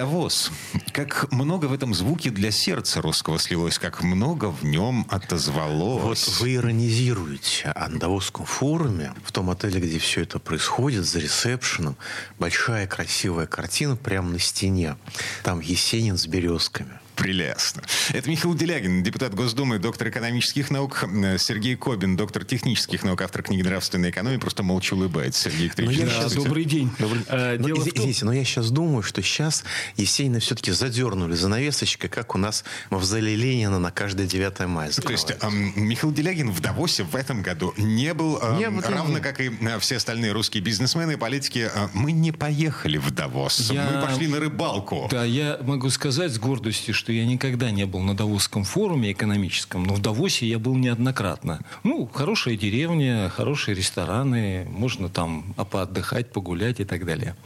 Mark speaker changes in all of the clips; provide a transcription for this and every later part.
Speaker 1: Давос. Как много в этом звуке для сердца русского слилось, как много в нем отозвалось.
Speaker 2: Вот вы иронизируете о Давосском форуме, в том отеле, где все это происходит, за ресепшеном. Большая красивая картина прямо на стене. Там Есенин с березками.
Speaker 1: Прелестно. Это Михаил Делягин, депутат Госдумы, доктор экономических наук, Сергей Кобин, доктор технических наук, автор книги «Нравственная экономия», просто молча улыбается. Сергей
Speaker 2: Ну,
Speaker 1: Викторович,
Speaker 2: я щас-
Speaker 3: Добрый день.
Speaker 2: Добрый-
Speaker 3: Э,
Speaker 2: Но,
Speaker 3: дело в
Speaker 2: изв-
Speaker 3: том-
Speaker 2: извините, но я сейчас думаю, что сейчас Есенина все-таки задернули занавесочкой, как у нас мавзолей Ленина на каждое 9 мая.
Speaker 1: То есть эм, Михаил Делягин в Давосе в этом году не был, эм,
Speaker 2: Не был,
Speaker 1: равно
Speaker 2: не.
Speaker 1: как и э, все остальные русские бизнесмены и политики. Э, мы не поехали в Давос.
Speaker 3: Я-
Speaker 1: Мы пошли на рыбалку.
Speaker 3: Да, я могу сказать с гордостью, что я никогда не был на Давосском форуме экономическом, но в Давосе я был неоднократно. Ну, хорошая деревня, хорошие рестораны, можно там поотдыхать, погулять и так далее.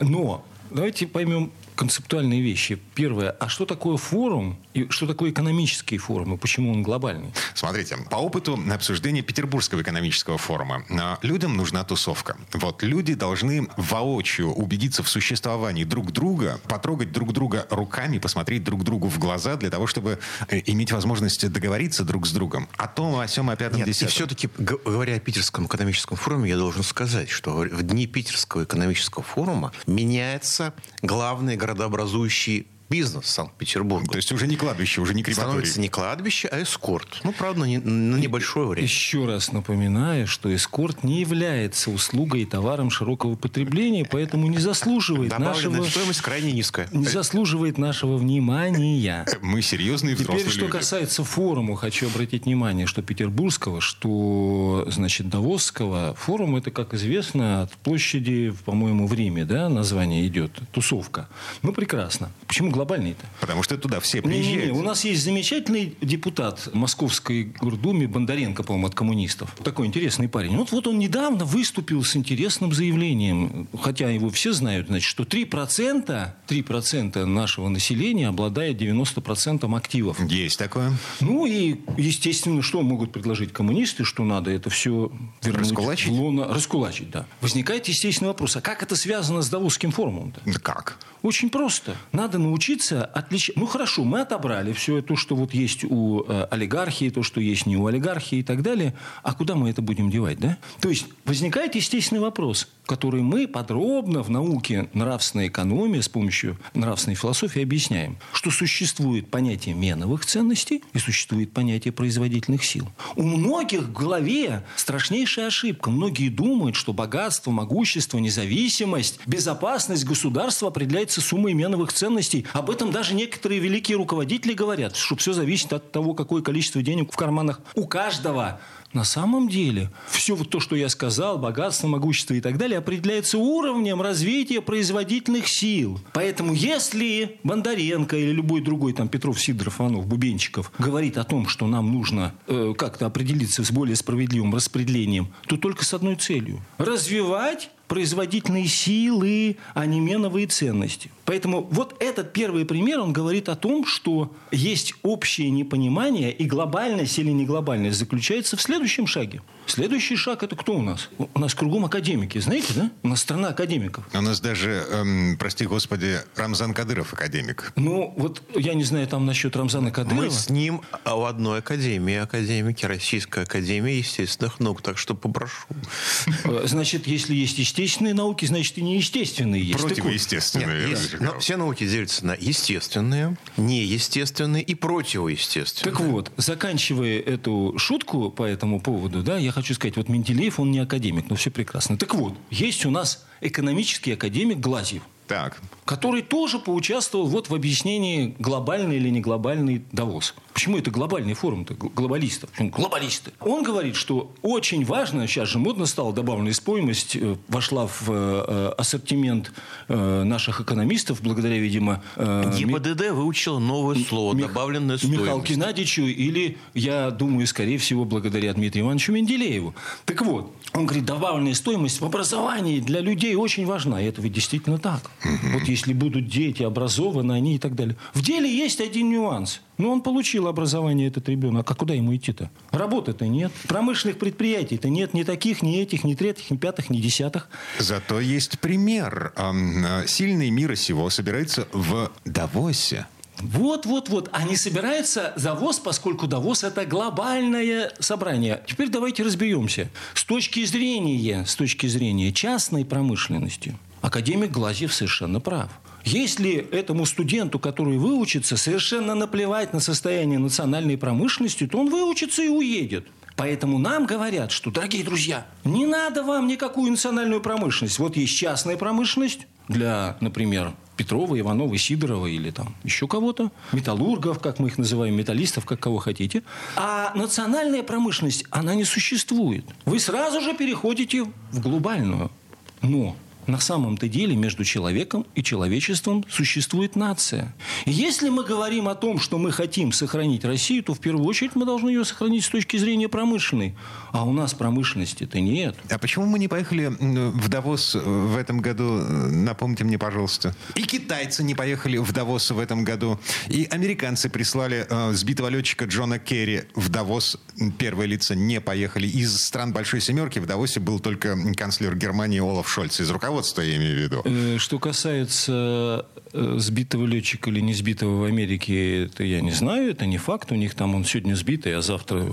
Speaker 3: Но давайте поймем концептуальные вещи. Первое, а что такое форум и что такое экономический форум и почему он глобальный?
Speaker 1: Смотрите, по опыту обсуждения Петербургского экономического форума, э, людям нужна тусовка. Вот люди должны воочию убедиться в существовании друг друга, потрогать друг друга руками, посмотреть друг другу в глаза для того, чтобы э, иметь возможность договориться друг с другом о том, о сем, о пятом,
Speaker 2: Нет, и
Speaker 1: десятом.
Speaker 2: все-таки, говоря о Питерском экономическом форуме, я должен сказать, что в дни Питерского экономического форума меняется главный городообразующий бизнес Санкт-Петербурга.
Speaker 1: То есть уже не кладбище, уже не крематорий.
Speaker 2: Становится не кладбище, а эскорт. Ну, правда, не- на небольшое время.
Speaker 3: Еще раз напоминаю, что эскорт не является услугой и товаром широкого потребления, поэтому не заслуживает
Speaker 2: Добавленная
Speaker 3: нашего...
Speaker 2: стоимость крайне низкая.
Speaker 3: не заслуживает нашего внимания.
Speaker 1: Мы серьезные взрослые
Speaker 3: Теперь, что
Speaker 1: люди.
Speaker 3: касается форума, хочу обратить внимание, что петербургского, что, значит, Давосского. Форум, это, как известно, от площади, по-моему, в Риме, да, название идет, тусовка. Ну, прекрасно. Почему глобальный-то?
Speaker 1: Потому что туда все приезжают.
Speaker 3: у нас есть замечательный депутат Московской гордуме Бондаренко, по-моему, от коммунистов. Такой интересный парень. Вот, вот он недавно выступил с интересным заявлением, хотя его все знают, значит, что 3%, 3% нашего населения обладает 90% активов.
Speaker 1: Есть такое.
Speaker 3: Ну и, естественно, что могут предложить коммунисты, что надо это все вернуть
Speaker 1: Раскулачить?
Speaker 3: в лоно- Раскулачить, да. Возникает естественный вопрос, а как это связано с Давосским форумом-то?
Speaker 1: Да как?
Speaker 3: Очень просто. Надо научиться отличать. Ну хорошо, мы отобрали все то, что вот есть у э, олигархии, то, что есть не у олигархии и так далее. А куда мы это будем девать, да? То есть возникает естественный вопрос, который мы подробно в науке нравственной экономии с помощью нравственной философии объясняем, что существует понятие меновых ценностей и существует понятие производительных сил. У многих в голове страшнейшая ошибка. Многие думают, что богатство, могущество, независимость, безопасность государства определяется суммой меновых ценностей. Об этом даже некоторые великие руководители говорят, что все зависит от того, какое количество денег в карманах у каждого. На самом деле, все вот то, что я сказал, богатство, могущество и так далее, определяется уровнем развития производительных сил. Поэтому, если Бондаренко или любой другой, там, Петров, Сидоров, Иванов, Бубенчиков, говорит о том, что нам нужно э, как-то определиться с более справедливым распределением, то только с одной целью – развивать производительные силы, а не меновые ценности. Поэтому вот этот первый пример, он говорит о том, что есть общее непонимание, и глобальность или не глобальность заключается в следующем шаге. Следующий шаг – это кто у нас? У нас кругом академики, знаете, да? У нас страна академиков.
Speaker 1: У нас даже, эм, прости господи, Рамзан Кадыров академик.
Speaker 3: Ну, вот я не знаю там насчет Рамзана Кадырова.
Speaker 2: Мы с ним в одной академии, академики, Российская академия естественных наук, так что попрошу.
Speaker 3: Э, Значит, если есть естественные науки, значит и неестественные есть.
Speaker 1: Противоестественные.
Speaker 2: Нет, есть- но все науки делятся на естественные, неестественные и противоестественные.
Speaker 3: Так вот, заканчивая эту шутку по этому поводу, да, я хочу сказать, вот Менделеев, он не академик, но все прекрасно. Так вот, есть у нас экономический академик Глазьев.
Speaker 1: Так.
Speaker 3: Который тоже поучаствовал вот в объяснении глобальный или не глобальный Давос. Почему это глобальный форум-то глобалистов? Почему глобалисты? Он говорит, что очень важно, сейчас же модно стало добавленная стоимость, э, вошла в э, ассортимент э, наших экономистов, благодаря, видимо...
Speaker 2: ГИБДД выучил новое слово, Мих... добавленная стоимость.
Speaker 3: Михаилу Геннадьевичу или, я думаю, скорее всего, благодаря Дмитрию Ивановичу Менделееву. Так вот, он говорит, добавленная стоимость в образовании для людей очень важна. И это ведь действительно так. Угу. Вот если будут дети образованы, они и так далее. В деле есть один нюанс. Ну, он получил образование, этот ребенок. А куда ему идти-то? Работы-то нет. Промышленных предприятий-то нет. Ни таких, ни этих, ни третьих, ни пятых, ни десятых.
Speaker 1: Зато есть пример. Э, сильный мира сего собирается в Давосе.
Speaker 3: Вот, вот, вот. Они собираются за ВОЗ, поскольку Давос – это глобальное собрание. Теперь давайте разберемся. С точки зрения, с точки зрения частной промышленности, академик Глазьев совершенно прав. Если этому студенту, который выучится, совершенно наплевать на состояние национальной промышленности, то он выучится и уедет. Поэтому нам говорят, что, дорогие друзья, не надо вам никакую национальную промышленность. Вот есть частная промышленность для, например, Петрова, Иванова, Сидорова или там еще кого-то, металлургов, как мы их называем, металлистов, как кого хотите. А национальная промышленность, она не существует. Вы сразу же переходите в глобальную. Но на самом-то деле между человеком и человечеством существует нация. И если мы говорим о том, что мы хотим сохранить Россию, то в первую очередь мы должны ее сохранить с точки зрения промышленной. А у нас промышленности-то нет.
Speaker 1: А почему мы не поехали в Давос в этом году? Напомните мне, пожалуйста. И китайцы не поехали в Давос в этом году. И американцы прислали э, сбитого летчика Джона Керри в Давос. Первые лица не поехали. Из стран Большой Семерки в Давосе был только канцлер Германии Олаф Шольц из руководства руководство, я имею в виду.
Speaker 3: Э, что касается э, сбитого летчика или не сбитого в Америке, это я не знаю, это не факт. У них там он сегодня сбитый, а завтра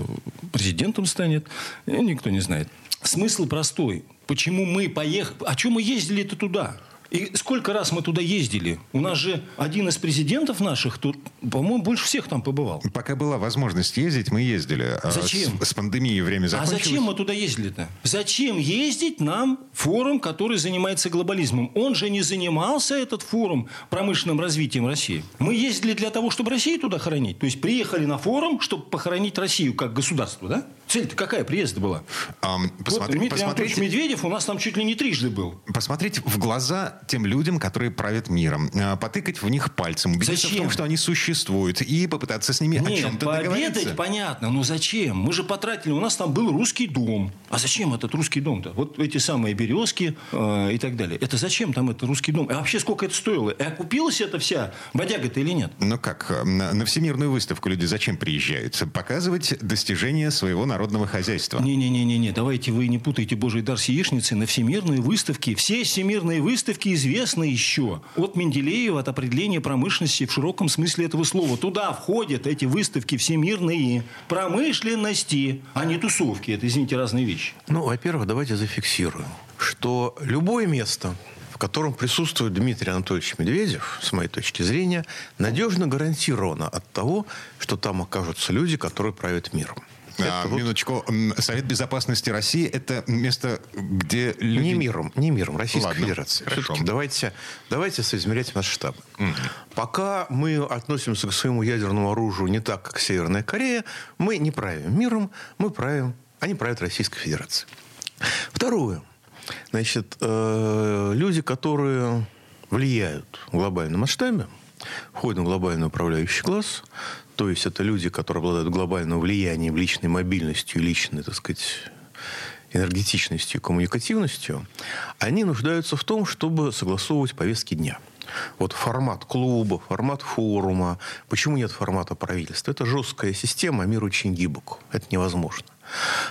Speaker 3: президентом станет. Э, никто не знает. Смысл простой. Почему мы поехали... А чем мы ездили-то туда? И сколько раз мы туда ездили? У нас же один из президентов наших, тут, по-моему, больше всех там побывал.
Speaker 1: Пока была возможность ездить, мы ездили.
Speaker 3: А зачем?
Speaker 1: С, с пандемией время закончилось.
Speaker 3: А зачем мы туда ездили-то? Зачем ездить нам форум, который занимается глобализмом? Он же не занимался, этот форум, промышленным развитием России. Мы ездили для того, чтобы Россию туда хоронить. То есть приехали на форум, чтобы похоронить Россию как государство, да? Цель-то какая приезда была? А, посмотри, вот Дмитрий посмотрите, Медведев у нас там чуть ли не трижды был.
Speaker 1: Посмотрите в глаза тем людям, которые правят миром. А, потыкать в них пальцем, убедиться зачем? в том, что они существуют, и попытаться с ними Нет, о чем-то договориться.
Speaker 3: понятно, но зачем? Мы же потратили, у нас там был русский дом. А зачем этот русский дом-то? Вот эти самые березки э, и так далее. Это зачем там этот русский дом? А вообще сколько это стоило? И окупилась эта вся бодяга-то или нет?
Speaker 1: Ну как, на, на Всемирную выставку люди зачем приезжают? Показывать достижения своего народа народного хозяйства.
Speaker 3: Не-не-не-не, давайте вы не путайте Божий дар с яичницей. На всемирные выставки, все всемирные выставки известны еще. От Менделеева, от определения промышленности в широком смысле этого слова. Туда входят эти выставки всемирные промышленности, а не тусовки. Это, извините, разные вещи.
Speaker 2: Ну, во-первых, давайте зафиксируем, что любое место, в котором присутствует Дмитрий Анатольевич Медведев, с моей точки зрения, надежно гарантировано от того, что там окажутся люди, которые правят миром.
Speaker 1: А, вот... Минуточку. Совет Безопасности России – это место, где люди...
Speaker 2: Не миром, не миром, Российской Ладно, Федерации. Все-таки давайте, давайте соизмерять наш штаб. Угу. Пока мы относимся к своему ядерному оружию не так, как Северная Корея, мы не правим миром, мы правим, они правят Российской Федерацией. Второе. Значит, э, люди, которые влияют в глобальном масштабе, входят в глобальный управляющий класс, то есть это люди, которые обладают глобальным влиянием, личной мобильностью, личной, так сказать, энергетичностью, коммуникативностью, они нуждаются в том, чтобы согласовывать повестки дня. Вот формат клуба, формат форума. Почему нет формата правительства? Это жесткая система, а мир очень гибок. Это невозможно.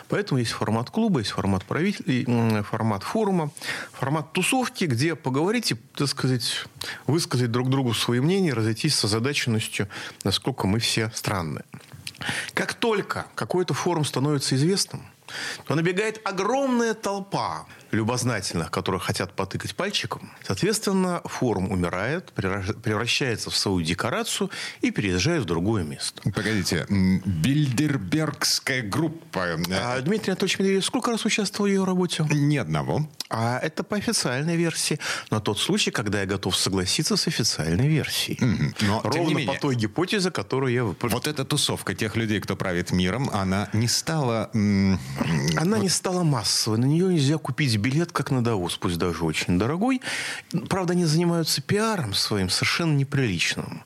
Speaker 2: Поэтому есть формат клуба, есть формат, правитель... формат форума, формат тусовки, где поговорить и, так сказать, высказать друг другу свои мнения, разойтись с озадаченностью, насколько мы все странные. Как только какой-то форум становится известным, то набегает огромная толпа любознательных, которые хотят потыкать пальчиком. Соответственно, форум умирает, превращается в свою декорацию и переезжает в другое место.
Speaker 1: Погодите, Бильдербергская группа.
Speaker 2: А, Дмитрий Анатольевич Медведев сколько раз участвовал в ее работе?
Speaker 1: Ни одного.
Speaker 2: А это по официальной версии. На тот случай, когда я готов согласиться с официальной версией. Mm-hmm. Но, Ровно менее, по той гипотезе, которую я.
Speaker 1: Вот эта тусовка тех людей, кто правит миром, она не стала...
Speaker 2: Она вот... не стала массовой. На нее нельзя купить билет, как на Давос, пусть даже очень дорогой. Правда, они занимаются пиаром своим совершенно неприличным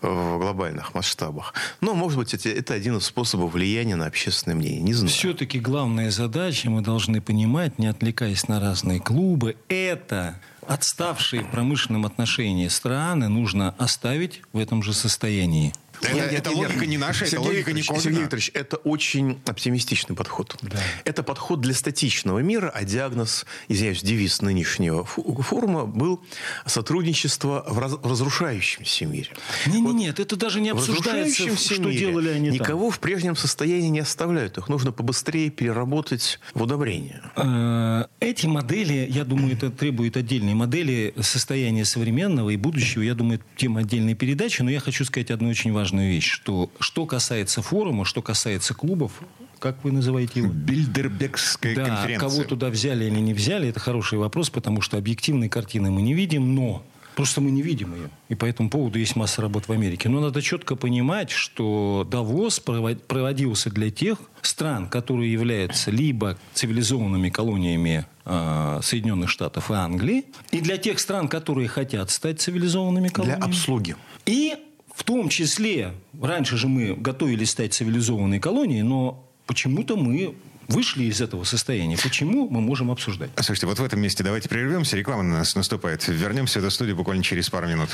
Speaker 2: в глобальных масштабах. Но, может быть, это, это один из способов влияния на общественное мнение. Не знаю.
Speaker 3: Все-таки главная задача, мы должны понимать, не отвлекаясь на разные клубы, это отставшие в промышленном отношении страны нужно оставить в этом же состоянии.
Speaker 1: Это, нет, это нет, логика нет. не наша, Сергей это логика Викторович,
Speaker 2: не Сергей Викторович, это очень оптимистичный подход. Да. Это подход для статичного мира, а диагноз, извиняюсь, девиз нынешнего форума был сотрудничество в, раз, в разрушающемся мире.
Speaker 3: Не, вот нет, это даже не обсуждается, что мире делали они
Speaker 2: Никого
Speaker 3: там.
Speaker 2: в прежнем состоянии не оставляют. Их нужно побыстрее переработать в удобрение.
Speaker 3: Э, эти модели, я думаю, это требует отдельной модели состояния современного и будущего. Я думаю, тема отдельной передачи. Но я хочу сказать одну очень важную важную вещь, что что касается форума, что касается клубов, как вы называете его?
Speaker 1: Бильдербекская
Speaker 3: да,
Speaker 1: конференция.
Speaker 3: кого туда взяли или не взяли, это хороший вопрос, потому что объективной картины мы не видим, но Просто мы не видим ее. И по этому поводу есть масса работ в Америке. Но надо четко понимать, что Давос проводился для тех стран, которые являются либо цивилизованными колониями э, Соединенных Штатов и Англии, и для тех стран, которые хотят стать цивилизованными колониями.
Speaker 2: Для обслуги.
Speaker 3: И в том числе, раньше же мы готовились стать цивилизованной колонией, но почему-то мы вышли из этого состояния. Почему мы можем обсуждать?
Speaker 1: Слушайте, вот в этом месте давайте прервемся. Реклама на нас наступает. Вернемся до студии буквально через пару минут.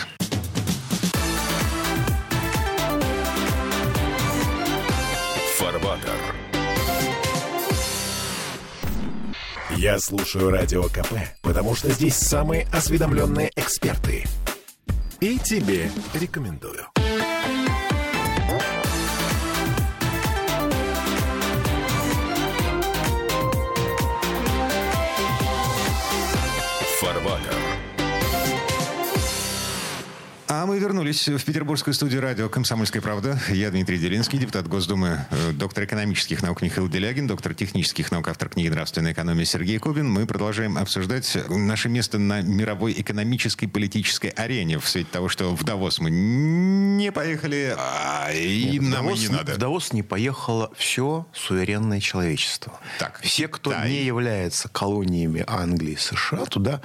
Speaker 4: Фарбатер. Я слушаю Радио КП, потому что здесь самые осведомленные эксперты. И тебе рекомендую.
Speaker 1: Вернулись в петербургскую студию радио «Комсомольская правда». Я Дмитрий Делинский, депутат Госдумы, э, доктор экономических наук Михаил Делягин, доктор технических наук, автор книги «Нравственная экономия» Сергей Кобин. Мы продолжаем обсуждать наше место на мировой экономической политической арене в свете того, что в Давос мы не поехали, а и Нет, нам
Speaker 2: Давос,
Speaker 1: и не надо.
Speaker 2: В Давос не поехало все суверенное человечество. Так, все, кто Китай. не является колониями Англии и США, туда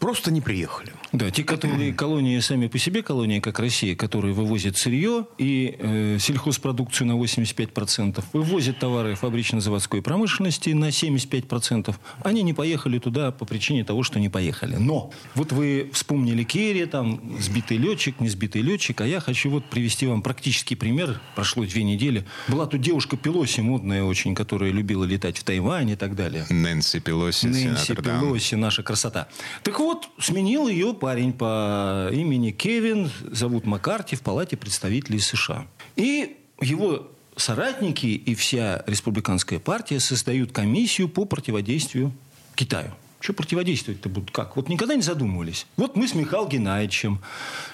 Speaker 2: просто не приехали.
Speaker 3: Да, те, которые колонии сами по себе колония, как Россия, которая вывозит сырье и э, сельхозпродукцию на 85%, вывозит товары фабрично-заводской промышленности на 75%, они не поехали туда по причине того, что не поехали. Но вот вы вспомнили Керри, там, сбитый летчик, не сбитый летчик, а я хочу вот привести вам практический пример. Прошло две недели. Была тут девушка Пелоси, модная очень, которая любила летать в Тайвань и так далее.
Speaker 1: Нэнси Пелоси,
Speaker 3: Нэнси Пелоси, наша красота. Так вот, сменил ее парень по имени Кевин зовут Маккарти в Палате представителей США. И его соратники и вся республиканская партия создают комиссию по противодействию Китаю. Что противодействовать-то будут? Как? Вот никогда не задумывались. Вот мы с Михаилом Геннадьевичем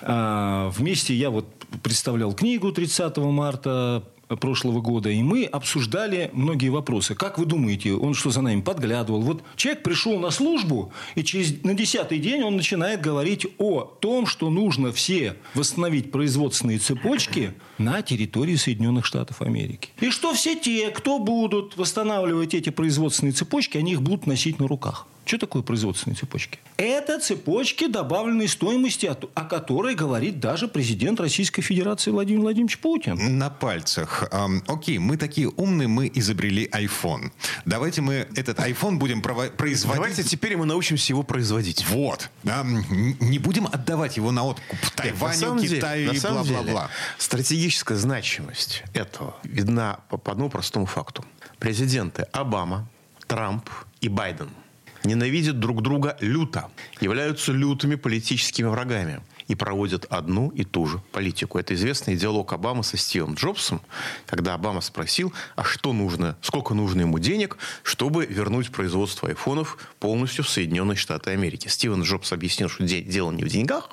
Speaker 3: э, вместе, я вот представлял книгу 30 марта прошлого года, и мы обсуждали многие вопросы. Как вы думаете, он что за нами подглядывал? Вот человек пришел на службу, и через, на десятый день он начинает говорить о том, что нужно все восстановить производственные цепочки на территории Соединенных Штатов Америки. И что все те, кто будут восстанавливать эти производственные цепочки, они их будут носить на руках. Что такое производственные цепочки? Это цепочки добавленной стоимости, о которой говорит даже президент Российской Федерации Владимир Владимирович Путин.
Speaker 1: На пальцах. Эм, окей, мы такие умные, мы изобрели iPhone. Давайте мы этот iPhone будем производить.
Speaker 2: Давайте теперь мы научимся его производить.
Speaker 1: Вот. Эм, не будем отдавать его на откуп Тайваню, Китаю и бла-бла-бла.
Speaker 2: Стратегическая значимость этого видна по одному простому факту. Президенты Обама, Трамп и Байден – ненавидят друг друга люто, являются лютыми политическими врагами. и проводят одну и ту же политику. Это известный диалог Обамы со Стивом Джобсом, когда Обама спросил, а что нужно, сколько нужно ему денег, чтобы вернуть производство айфонов полностью в Соединенные Штаты Америки. Стивен Джобс объяснил, что дело не в деньгах,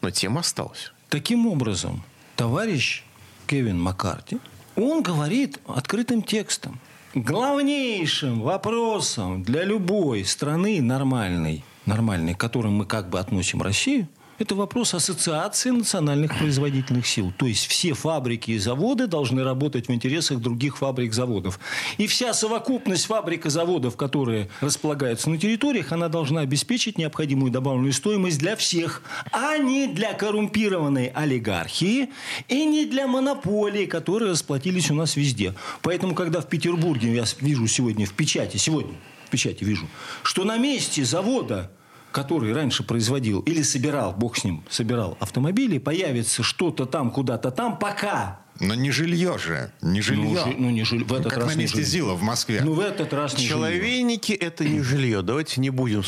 Speaker 2: но тема осталась.
Speaker 3: Таким образом, товарищ Кевин Маккарти, он говорит открытым текстом. Главнейшим вопросом для любой страны нормальной, нормальной, к которой мы как бы относим Россию – это вопрос ассоциации национальных производительных сил. То есть все фабрики и заводы должны работать в интересах других фабрик, заводов. И вся совокупность фабрик и заводов, которые располагаются на территориях, она должна обеспечить необходимую добавленную стоимость для всех, а не для коррумпированной олигархии и не для монополий, которые расплатились у нас везде. Поэтому, когда в Петербурге, я вижу сегодня в печати, сегодня в печати вижу, что на месте завода который раньше производил или собирал, бог с ним, собирал автомобили, появится что-то там, куда-то там, пока
Speaker 1: но не жилье же, не жилье.
Speaker 3: Ну, ну не жилье. В этот
Speaker 1: как
Speaker 3: раз
Speaker 1: на месте Зила в Москве.
Speaker 3: Ну, в этот раз не
Speaker 2: Человейники – это не жилье. Давайте не будем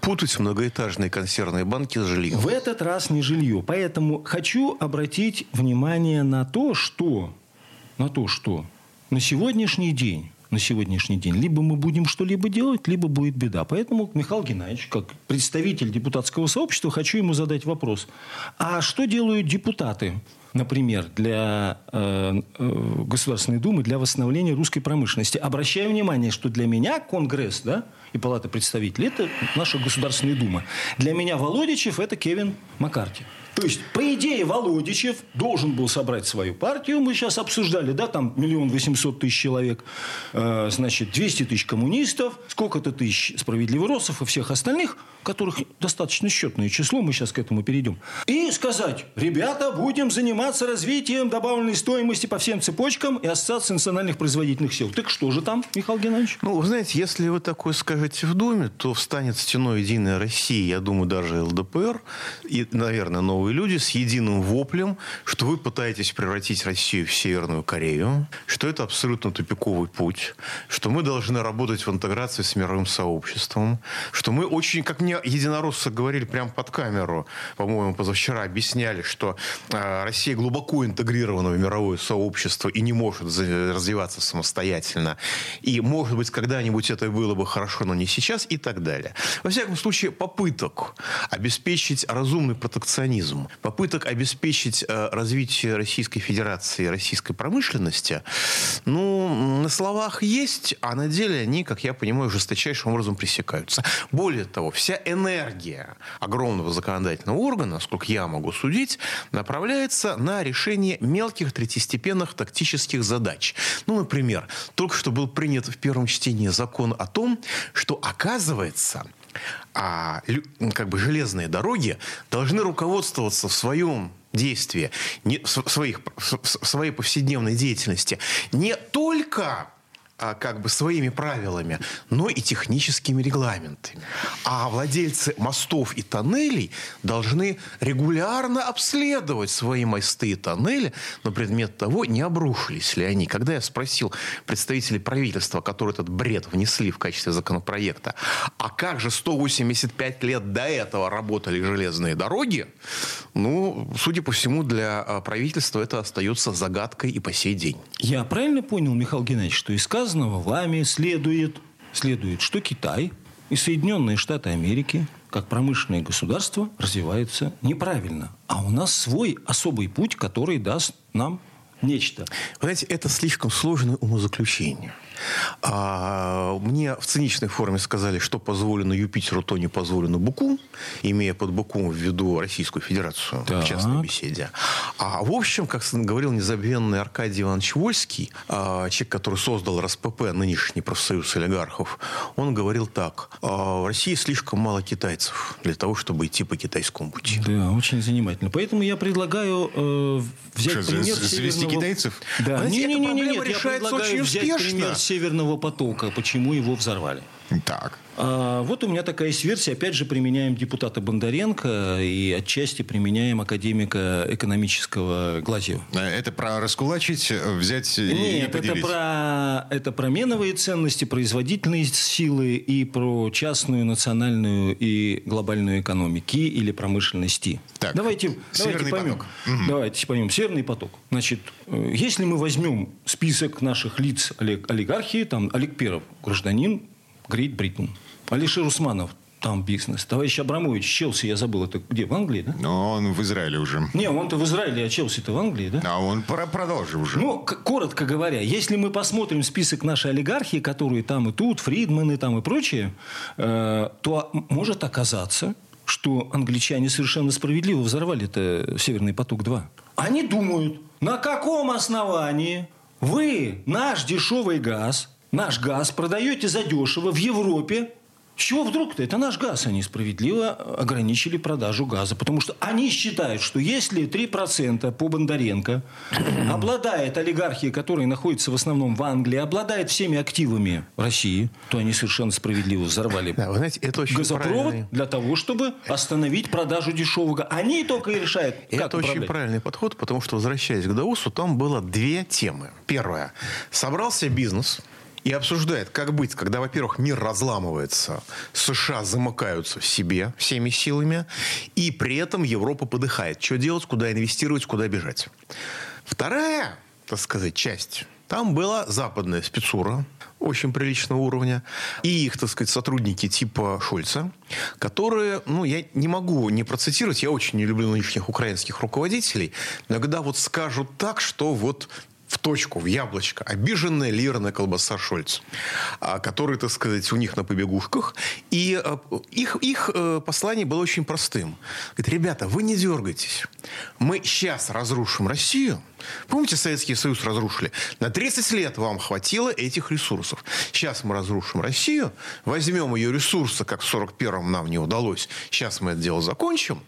Speaker 2: путать многоэтажные консервные банки с жильем.
Speaker 3: В этот раз не жилье. Поэтому хочу обратить внимание на то, что, на то, что на сегодняшний день на сегодняшний день. Либо мы будем что-либо делать, либо будет беда. Поэтому Михаил Геннадьевич, как представитель депутатского сообщества, хочу ему задать вопрос. А что делают депутаты? например, для э, э, Государственной Думы для восстановления русской промышленности. Обращаю внимание, что для меня Конгресс да, и Палата представителей – это наша Государственная Дума. Для меня Володичев – это Кевин Маккарти. То есть, по идее, Володичев должен был собрать свою партию. Мы сейчас обсуждали, да, там миллион восемьсот тысяч человек, э, значит, 200 тысяч коммунистов, сколько-то тысяч справедливоросов и всех остальных, которых достаточно счетное число, мы сейчас к этому перейдем. И сказать, ребята, будем заниматься развитием добавленной стоимости по всем цепочкам и ассоциации национальных производительных сил. Так что же там, Михаил Геннадьевич?
Speaker 2: Ну, вы знаете, если вы такое скажете в Думе, то встанет стеной Единая Россия, я думаю, даже ЛДПР, и, наверное, новый новые люди с единым воплем, что вы пытаетесь превратить Россию в Северную Корею, что это абсолютно тупиковый путь, что мы должны работать в интеграции с мировым сообществом, что мы очень, как мне единороссы говорили прямо под камеру, по-моему, позавчера объясняли, что э, Россия глубоко интегрирована в мировое сообщество и не может развиваться самостоятельно. И, может быть, когда-нибудь это было бы хорошо, но не сейчас и так далее. Во всяком случае, попыток обеспечить разумный протекционизм механизм попыток обеспечить э, развитие Российской Федерации, российской промышленности, ну, на словах есть, а на деле они, как я понимаю, жесточайшим образом пресекаются. Более того, вся энергия огромного законодательного органа, насколько я могу судить, направляется на решение мелких третьестепенных тактических задач. Ну, например, только что был принят в первом чтении закон о том, что, оказывается, а как бы железные дороги должны руководствоваться в своем действии, не, в, своих, в своей повседневной деятельности. Не только как бы своими правилами, но и техническими регламентами. А владельцы мостов и тоннелей должны регулярно обследовать свои мосты и тоннели на предмет того, не обрушились ли они. Когда я спросил представителей правительства, которые этот бред внесли в качестве законопроекта, а как же 185 лет до этого работали железные дороги, ну, судя по всему, для а, правительства это остается загадкой и по сей день.
Speaker 3: Я правильно понял, Михаил Геннадьевич, что из сказанного вами следует, следует, что Китай и Соединенные Штаты Америки как промышленное государство развиваются неправильно. А у нас свой особый путь, который даст нам нечто.
Speaker 2: Вы знаете, это слишком сложное умозаключение. А, мне в циничной форме сказали, что позволено Юпитеру, то не позволено Буку, имея под Буком в виду Российскую Федерацию так. в частной беседе. А в общем, как говорил незабвенный Аркадий Иванович Вольский, а, человек, который создал РСПП, нынешний профсоюз олигархов, он говорил так. «А, в России слишком мало китайцев для того, чтобы идти по китайскому пути.
Speaker 3: Да, очень занимательно. Поэтому я предлагаю э, взять
Speaker 1: что,
Speaker 3: пример
Speaker 1: завести северного... китайцев?
Speaker 3: Да.
Speaker 2: Не, не, не, не, нет, я предлагаю
Speaker 3: очень взять
Speaker 2: успешно.
Speaker 3: Северного потока. Почему его взорвали?
Speaker 1: Так.
Speaker 3: А вот у меня такая есть версия. Опять же, применяем депутата Бондаренко и отчасти применяем академика экономического Глазьева.
Speaker 1: Это про раскулачить, взять Нет, и
Speaker 3: Нет, это про, это про меновые ценности, производительные силы и про частную, национальную и глобальную экономики или промышленности. Так, давайте, давайте поймем. Поток. Давайте поймем. Северный поток. Значит, э, если мы возьмем список наших лиц олигархии, там Олег Перов, гражданин Грейт Британ. Алишер Усманов, там бизнес. Товарищ Абрамович, Челси, я забыл, это где, в Англии, да?
Speaker 1: Но он в Израиле уже.
Speaker 3: Не, он-то в Израиле, а Челси-то в Англии, да?
Speaker 1: А он про продолжил уже.
Speaker 3: Ну, коротко говоря, если мы посмотрим список нашей олигархии, которые там и тут, Фридманы там и прочее, э, то может оказаться, что англичане совершенно справедливо взорвали это «Северный поток-2». Они думают, на каком основании вы наш дешевый газ – наш газ продаете задешево в Европе. С чего вдруг-то? Это наш газ. Они справедливо ограничили продажу газа. Потому что они считают, что если 3% по Бондаренко обладает олигархией, которая находится в основном в Англии, обладает всеми активами России, то они совершенно справедливо взорвали да, вы знаете, это очень газопровод правильный... для того, чтобы остановить продажу дешевого газа. Они только и решают, как
Speaker 2: Это
Speaker 3: управлять.
Speaker 2: очень правильный подход, потому что, возвращаясь к Даусу, там было две темы. Первая. Собрался бизнес – и обсуждает, как быть, когда, во-первых, мир разламывается, США замыкаются в себе всеми силами, и при этом Европа подыхает. Что делать, куда инвестировать, куда бежать. Вторая, так сказать, часть там была западная спецура, очень приличного уровня, и их, так сказать, сотрудники типа Шольца, которые, ну, я не могу не процитировать, я очень не люблю нынешних украинских руководителей, иногда вот скажут так, что вот в точку, в яблочко. Обиженная лирная колбаса Шольц, а, который, так сказать, у них на побегушках. И а, их, их э, послание было очень простым. Говорит, ребята, вы не дергайтесь. Мы сейчас разрушим Россию. Помните, Советский Союз разрушили? На 30 лет вам хватило этих ресурсов. Сейчас мы разрушим Россию, возьмем ее ресурсы, как в 41-м нам не удалось. Сейчас мы это дело закончим.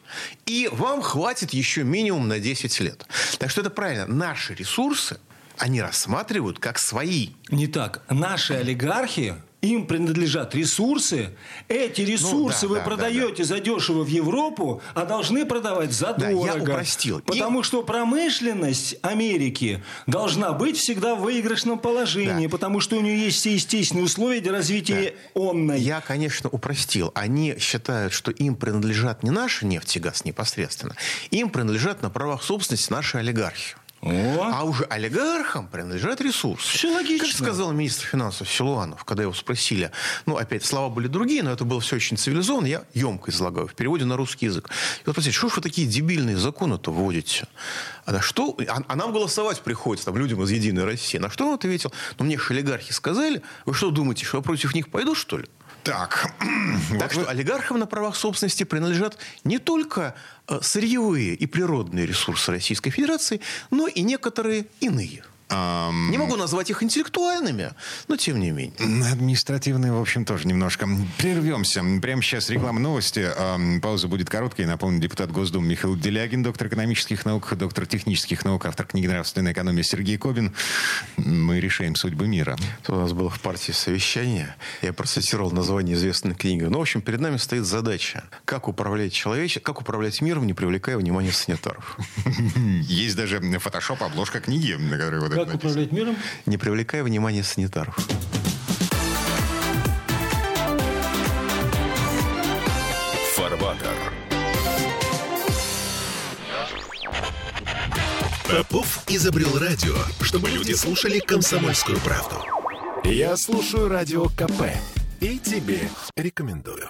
Speaker 2: И вам хватит еще минимум на 10 лет. Так что это правильно. Наши ресурсы они рассматривают как свои.
Speaker 3: Не так. Наши олигархи им принадлежат ресурсы. Эти ну ресурсы ну, да, вы да, продаете да, да. дешево в Европу, а должны продавать за да. Я
Speaker 2: упростил.
Speaker 3: Потому И... что промышленность Америки должна быть всегда в выигрышном положении, да. потому что у нее есть все естественные условия для развития да. онной.
Speaker 2: Я, конечно, упростил. Они считают, что им принадлежат не наши нефть и газ непосредственно, им принадлежат на правах собственности наши олигархи. О. А уже олигархам принадлежат ресурсы.
Speaker 3: Все логично.
Speaker 2: Как сказал министр финансов Силуанов, когда его спросили, ну, опять, слова были другие, но это было все очень цивилизованно, я емко излагаю, в переводе на русский язык. И вот спросили, что ж вы такие дебильные законы-то вводите? А на что? А, а нам голосовать приходится, там, людям из «Единой России». На что он ответил? Ну, мне же олигархи сказали, вы что думаете, что я против них пойду, что ли?
Speaker 1: Так.
Speaker 2: Так что олигархам на правах собственности принадлежат не только э, сырьевые и природные ресурсы Российской Федерации, но и некоторые иные. Um... Не могу назвать их интеллектуальными, но тем не менее.
Speaker 1: Административные, в общем, тоже немножко. Прервемся. Прямо сейчас реклама новости. Пауза будет короткой. Напомню, депутат Госдумы Михаил Делягин, доктор экономических наук, доктор технических наук, автор книги «Нравственная экономия» Сергей Кобин. Мы решаем судьбы мира.
Speaker 2: У нас было в партии совещание. Я процитировал название известной книги. Ну, в общем, перед нами стоит задача. Как управлять человечеством, как управлять миром, не привлекая внимания санитаров.
Speaker 1: Есть даже фотошоп, обложка книги, на которой вот
Speaker 3: как управлять миром?
Speaker 2: Не привлекая внимания санитаров.
Speaker 4: Фарбатер. Попов изобрел радио, чтобы люди слушали комсомольскую правду. Я слушаю радио КП и тебе рекомендую.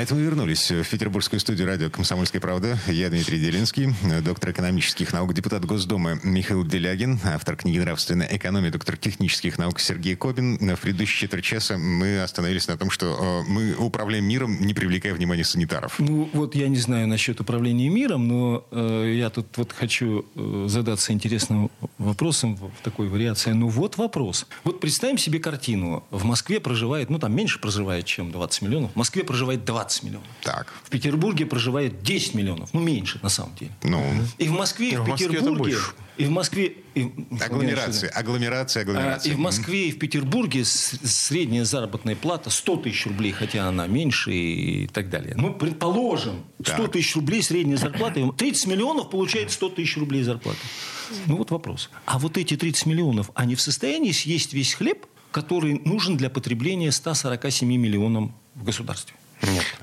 Speaker 1: Это мы вернулись в петербургскую студию радио «Комсомольская правда». Я Дмитрий Делинский, доктор экономических наук, депутат Госдумы Михаил Делягин, автор книги «Нравственная экономия», доктор технических наук Сергей Кобин. В предыдущие четверть часа мы остановились на том, что э, мы управляем миром, не привлекая внимания санитаров.
Speaker 3: Ну, вот я не знаю насчет управления миром, но э, я тут вот хочу э, задаться интересным вопросом в такой вариации. Ну, вот вопрос. Вот представим себе картину. В Москве проживает, ну, там меньше проживает, чем 20 миллионов. В Москве проживает 20 20 миллионов.
Speaker 1: Так.
Speaker 3: В Петербурге проживает 10 миллионов. Ну, меньше, на самом деле.
Speaker 1: Ну.
Speaker 3: И в Москве, и в, в Петербурге... И в Москве... И,
Speaker 1: агломерация, агломерация, агломерация.
Speaker 3: И в Москве, и в Петербурге средняя заработная плата 100 тысяч рублей, хотя она меньше и так далее. Ну, предположим, 100 так. тысяч рублей средняя зарплата. 30 миллионов получает 100 тысяч рублей зарплаты. Ну, вот вопрос. А вот эти 30 миллионов, они в состоянии съесть весь хлеб, который нужен для потребления 147 миллионам в государстве?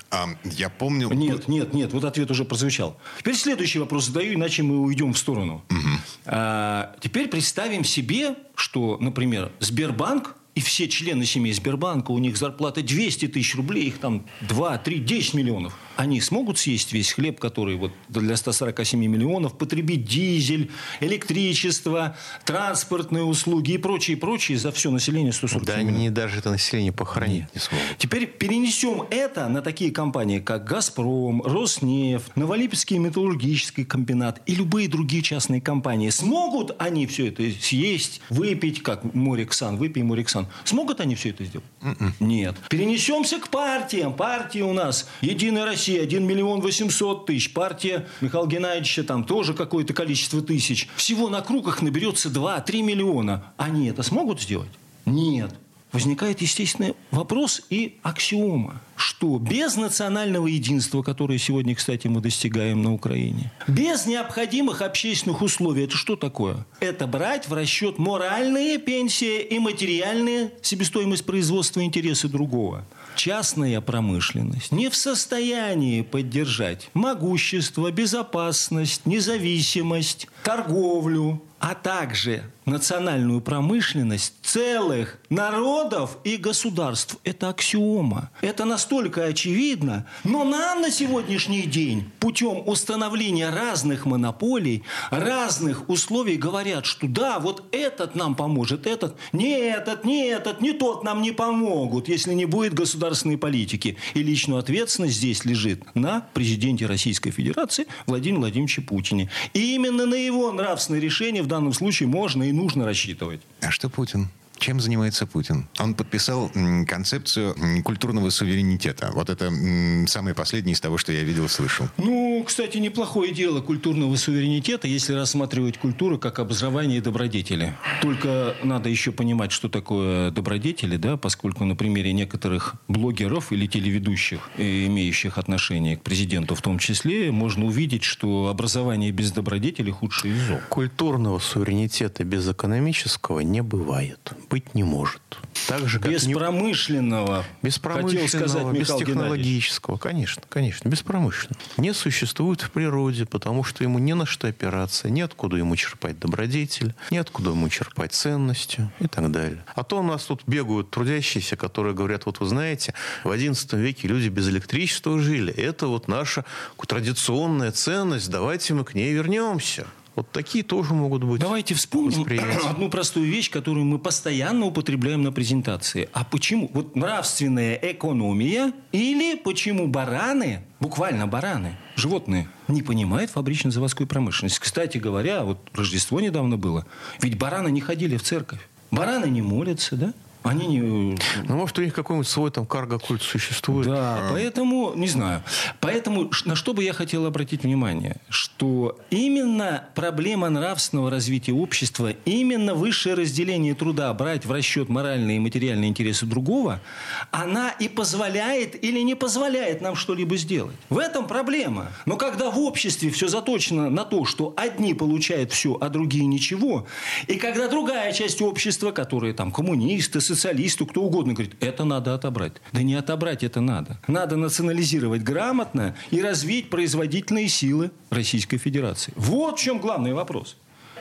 Speaker 1: А, я помню...
Speaker 3: Нет, нет, нет. Вот ответ уже прозвучал. Теперь следующий вопрос задаю, иначе мы уйдем в сторону. Угу. А, теперь представим себе, что, например, Сбербанк и все члены семьи Сбербанка, у них зарплата 200 тысяч рублей, их там 2, 3, 10 миллионов. Они смогут съесть весь хлеб, который вот для 147 миллионов, потребить дизель, электричество, транспортные услуги и прочее, прочее за все население 147
Speaker 2: да
Speaker 3: миллионов?
Speaker 2: Да они даже это население похоронить Нет. не смогут.
Speaker 3: Теперь перенесем это на такие компании, как «Газпром», «Роснефть», «Новолипецкий металлургический комбинат» и любые другие частные компании. Смогут они все это съесть, выпить, как Мориксан, выпей Мориксан. Смогут они все это сделать? Mm-mm. М-м. Нет. Перенесемся к партиям. Партии у нас «Единая Россия» 1 миллион 800 тысяч. Партия Михаила Геннадьевича там тоже какое-то количество тысяч. Всего на кругах наберется 2-3 миллиона. Они это смогут сделать? Нет возникает естественный вопрос и аксиома, что без национального единства, которое сегодня, кстати, мы достигаем на Украине, без необходимых общественных условий, это что такое? Это брать в расчет моральные пенсии и материальные себестоимость производства интересы другого частная промышленность не в состоянии поддержать могущество, безопасность, независимость, торговлю, а также национальную промышленность целых народов и государств. Это аксиома. Это настолько очевидно. Но нам на сегодняшний день путем установления разных монополий, разных условий говорят, что да, вот этот нам поможет, этот, не этот, не этот, не тот нам не помогут, если не будет государственной политики. И личную ответственность здесь лежит на президенте Российской Федерации Владимире Владимировиче Путине. И именно на его нравственное решение в данном случае можно и нужно рассчитывать.
Speaker 1: А что Путин? Чем занимается Путин? Он подписал концепцию культурного суверенитета. Вот это самое последнее из того, что я видел и слышал.
Speaker 3: Ну, кстати, неплохое дело культурного суверенитета, если рассматривать культуру как образование и добродетели. Только надо еще понимать, что такое добродетели, да, поскольку на примере некоторых блогеров или телеведущих, э, имеющих отношение к президенту в том числе, можно увидеть, что образование без добродетели худший из.
Speaker 2: Культурного суверенитета без экономического не бывает быть не может.
Speaker 3: Так же, как без
Speaker 2: не...
Speaker 3: промышленного,
Speaker 2: без промышленного, сказать, без технологического, конечно, конечно, без промышленного. Не существует в природе, потому что ему не на что опираться, неоткуда ему черпать добродетель, неоткуда ему черпать ценности и так далее. А то у нас тут бегают трудящиеся, которые говорят, вот вы знаете, в XI веке люди без электричества жили. Это вот наша традиционная ценность, давайте мы к ней вернемся. Вот такие тоже могут быть.
Speaker 3: Давайте вспомним одну простую вещь, которую мы постоянно употребляем на презентации. А почему? Вот нравственная экономия или почему бараны, буквально бараны, животные, не понимают фабрично-заводскую промышленность. Кстати говоря, вот Рождество недавно было. Ведь бараны не ходили в церковь. Бараны не молятся, да? Они не...
Speaker 2: Ну, может, у них какой-нибудь свой там карго-культ существует.
Speaker 3: Да, а... поэтому, не знаю. Поэтому на что бы я хотел обратить внимание? Что именно проблема нравственного развития общества, именно высшее разделение труда, брать в расчет моральные и материальные интересы другого, она и позволяет или не позволяет нам что-либо сделать. В этом проблема. Но когда в обществе все заточено на то, что одни получают все, а другие ничего, и когда другая часть общества, которые там коммунисты, социалисту, кто угодно говорит, это надо отобрать. Да не отобрать это надо. Надо национализировать грамотно и развить производительные силы Российской Федерации. Вот в чем главный вопрос.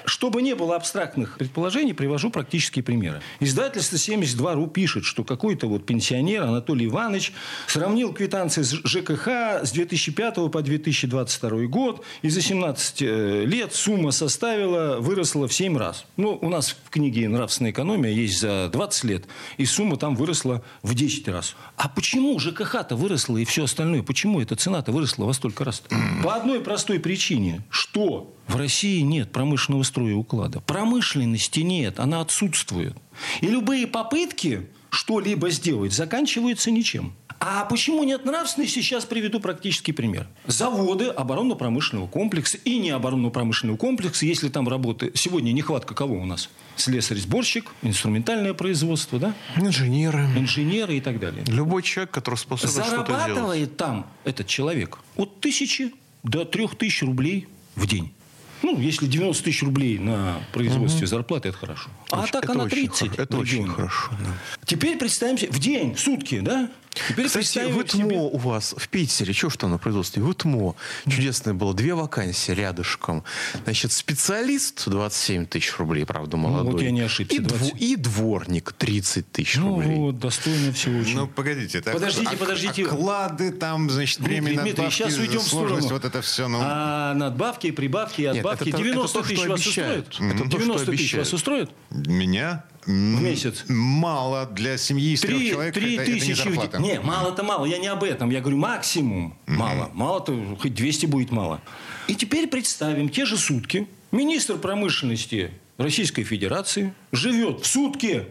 Speaker 3: Чтобы не было абстрактных предположений, привожу практические примеры. Издательство 72.ру пишет, что какой-то вот пенсионер Анатолий Иванович сравнил квитанции с ЖКХ с 2005 по 2022 год, и за 17 э, лет сумма составила, выросла в 7 раз. Ну, у нас в книге «Нравственная экономия» есть за 20 лет, и сумма там выросла в 10 раз. А почему ЖКХ-то выросла и все остальное? Почему эта цена-то выросла во столько раз? По одной простой причине, что в России нет промышленного строя уклада. Промышленности нет, она отсутствует. И любые попытки что-либо сделать заканчиваются ничем. А почему нет нравственности? Сейчас приведу практический пример. Заводы оборонно-промышленного комплекса и не оборонно-промышленного комплекса, если там работает... Сегодня нехватка кого у нас? Слесарь-сборщик, инструментальное производство, да?
Speaker 2: Инженеры.
Speaker 3: Инженеры и так далее.
Speaker 2: Любой человек, который способен что-то делать.
Speaker 3: Зарабатывает там этот человек от тысячи до трех тысяч рублей в день. Ну, если 90 тысяч рублей на производстве угу. зарплаты, это хорошо. А очень, так она 30.
Speaker 2: Это очень хорошо. Да.
Speaker 3: Теперь представим себе, в день, в сутки, да?
Speaker 2: Теперь Кстати, в ИТМО себе... у вас в Питере, что там на производстве? В ИТМО чудесное было, две вакансии рядышком. Значит, специалист 27 тысяч рублей, правда, молодой. Ну,
Speaker 3: вот я не ошибся.
Speaker 2: И, 20... дв... и дворник 30 тысяч ну, рублей. Ну,
Speaker 3: вот, достойно всего очень.
Speaker 1: Ну, погодите. Так,
Speaker 3: подождите, а, подождите.
Speaker 1: Оклады там, значит, время Дмитрий, надбавки,
Speaker 3: сейчас уйдем в сторону.
Speaker 1: вот это все. Ну...
Speaker 3: А надбавки, прибавки, отбавки. Нет, это, 90 это то, тысяч вас устроит? Это 90 тысяч вас устроит?
Speaker 1: Меня?
Speaker 3: В месяц.
Speaker 1: Мало для семьи из трех человек.
Speaker 3: Три тысячи. Не, не, мало-то мало. Я не об этом. Я говорю максимум. Mm-hmm. Мало. Мало-то хоть 200 будет мало. И теперь представим те же сутки. Министр промышленности Российской Федерации живет в сутки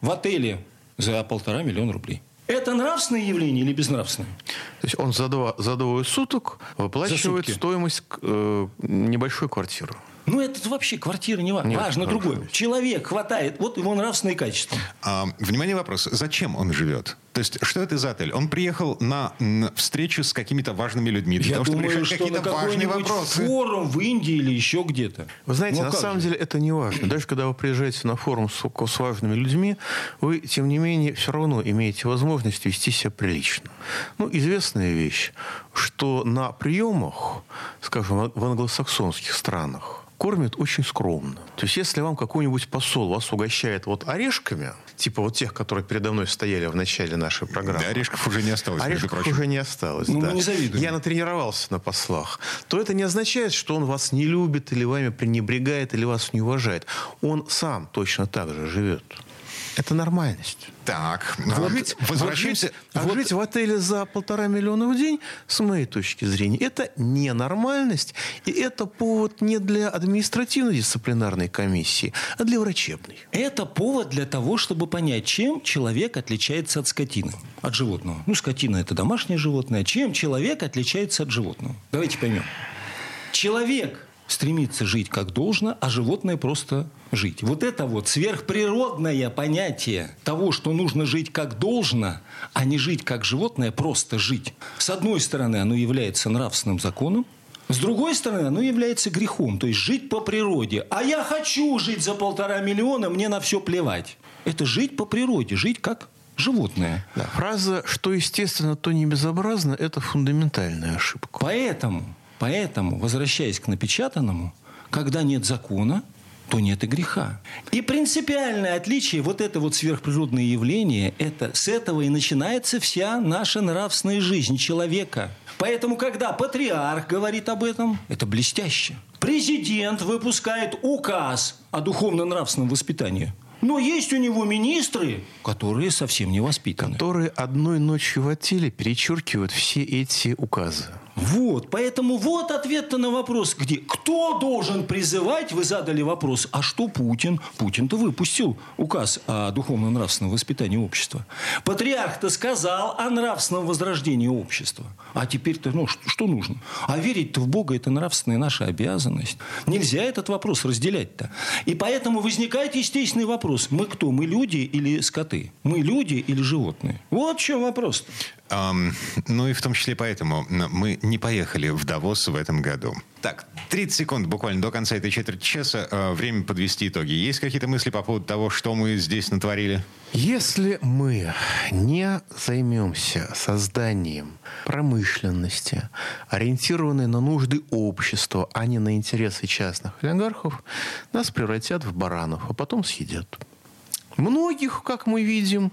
Speaker 3: в отеле за полтора миллиона рублей. Это нравственное явление или безнравственное?
Speaker 2: То есть он за, два, за двое суток выплачивает стоимость э, небольшой квартиры.
Speaker 3: Ну, это вообще квартира не важно. Нет, важно другое. Человек хватает, вот его нравственные качества.
Speaker 1: А, внимание, вопрос. Зачем он живет? То есть, что это за отель? Он приехал на, встречу с какими-то важными людьми.
Speaker 3: Для Я того, думаю, чтобы решать что какие-то важные вопросы. форум в Индии или еще где-то.
Speaker 2: Вы знаете, ну, на самом же? деле это не важно. Даже когда вы приезжаете на форум с, с важными людьми, вы, тем не менее, все равно имеете возможность вести себя прилично. Ну, известная вещь, что на приемах, скажем, в англосаксонских странах, кормят очень скромно. То есть, если вам какой-нибудь посол вас угощает вот орешками, типа вот тех, которые передо мной стояли в начале нашей программы.
Speaker 1: Да, орешков уже не осталось.
Speaker 2: Орешков уже не осталось, ну, да.
Speaker 3: не завидуем.
Speaker 2: Я натренировался на послах. То это не означает, что он вас не любит, или вами пренебрегает, или вас не уважает. Он сам точно так же живет. Это нормальность.
Speaker 1: Так,
Speaker 2: вот, жить, возвращаемся. Вот, вот, жить в отеле за полтора миллиона в день, с моей точки зрения, это ненормальность. И это повод не для административной дисциплинарной комиссии, а для врачебной.
Speaker 3: Это повод для того, чтобы понять, чем человек отличается от скотины, от животного. Ну, скотина – это домашнее животное. Чем человек отличается от животного? Давайте поймем. Человек стремится жить как должно, а животное просто жить. Вот это вот сверхприродное понятие того, что нужно жить как должно, а не жить как животное, просто жить. С одной стороны, оно является нравственным законом, с другой стороны, оно является грехом, то есть жить по природе. А я хочу жить за полтора миллиона, мне на все плевать. Это жить по природе, жить как животное.
Speaker 2: Да. Фраза «что естественно, то не безобразно» – это фундаментальная ошибка.
Speaker 3: Поэтому Поэтому, возвращаясь к напечатанному, когда нет закона, то нет и греха. И принципиальное отличие, вот это вот сверхприродное явление, это с этого и начинается вся наша нравственная жизнь человека. Поэтому, когда патриарх говорит об этом, это блестяще. Президент выпускает указ о духовно-нравственном воспитании. Но есть у него министры, которые совсем не воспитаны.
Speaker 2: Которые одной ночью в отеле перечеркивают все эти указы.
Speaker 3: Вот, поэтому вот ответ-то на вопрос, где кто должен призывать, вы задали вопрос, а что Путин? Путин-то выпустил указ о духовно-нравственном воспитании общества. Патриарх-то сказал о нравственном возрождении общества. А теперь-то, ну, что, что нужно? А верить-то в Бога – это нравственная наша обязанность. Нельзя этот вопрос разделять-то. И поэтому возникает естественный вопрос. Мы кто? Мы люди или скоты? Мы люди или животные? Вот в чем вопрос.
Speaker 1: Um, ну и в том числе поэтому мы не поехали в Давос в этом году. Так, 30 секунд буквально до конца этой четверти часа. Э, время подвести итоги. Есть какие-то мысли по поводу того, что мы здесь натворили?
Speaker 2: Если мы не займемся созданием промышленности, ориентированной на нужды общества, а не на интересы частных олигархов, нас превратят в баранов, а потом съедят. Многих, как мы видим,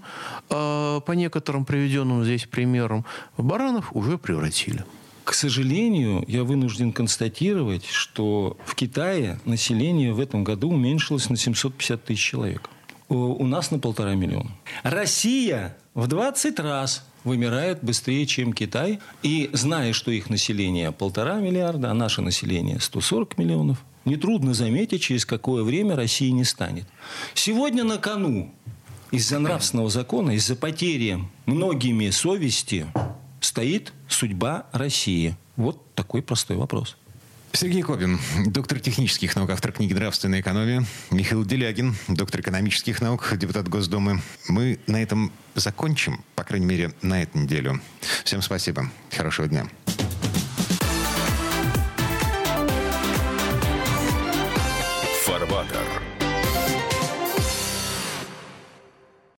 Speaker 2: э, по некоторым приведенным здесь примерам, в баранов уже превратили.
Speaker 3: К сожалению, я вынужден констатировать, что в Китае население в этом году уменьшилось на 750 тысяч человек. У нас на полтора миллиона. Россия в 20 раз вымирает быстрее, чем Китай. И зная, что их население полтора миллиарда, а наше население 140 миллионов, нетрудно заметить, через какое время России не станет. Сегодня на кону из-за нравственного закона, из-за потери многими совести стоит судьба России? Вот такой простой вопрос.
Speaker 1: Сергей Кобин, доктор технических наук, автор книги «Нравственная экономия». Михаил Делягин, доктор экономических наук, депутат Госдумы. Мы на этом закончим, по крайней мере, на эту неделю. Всем спасибо. Хорошего дня.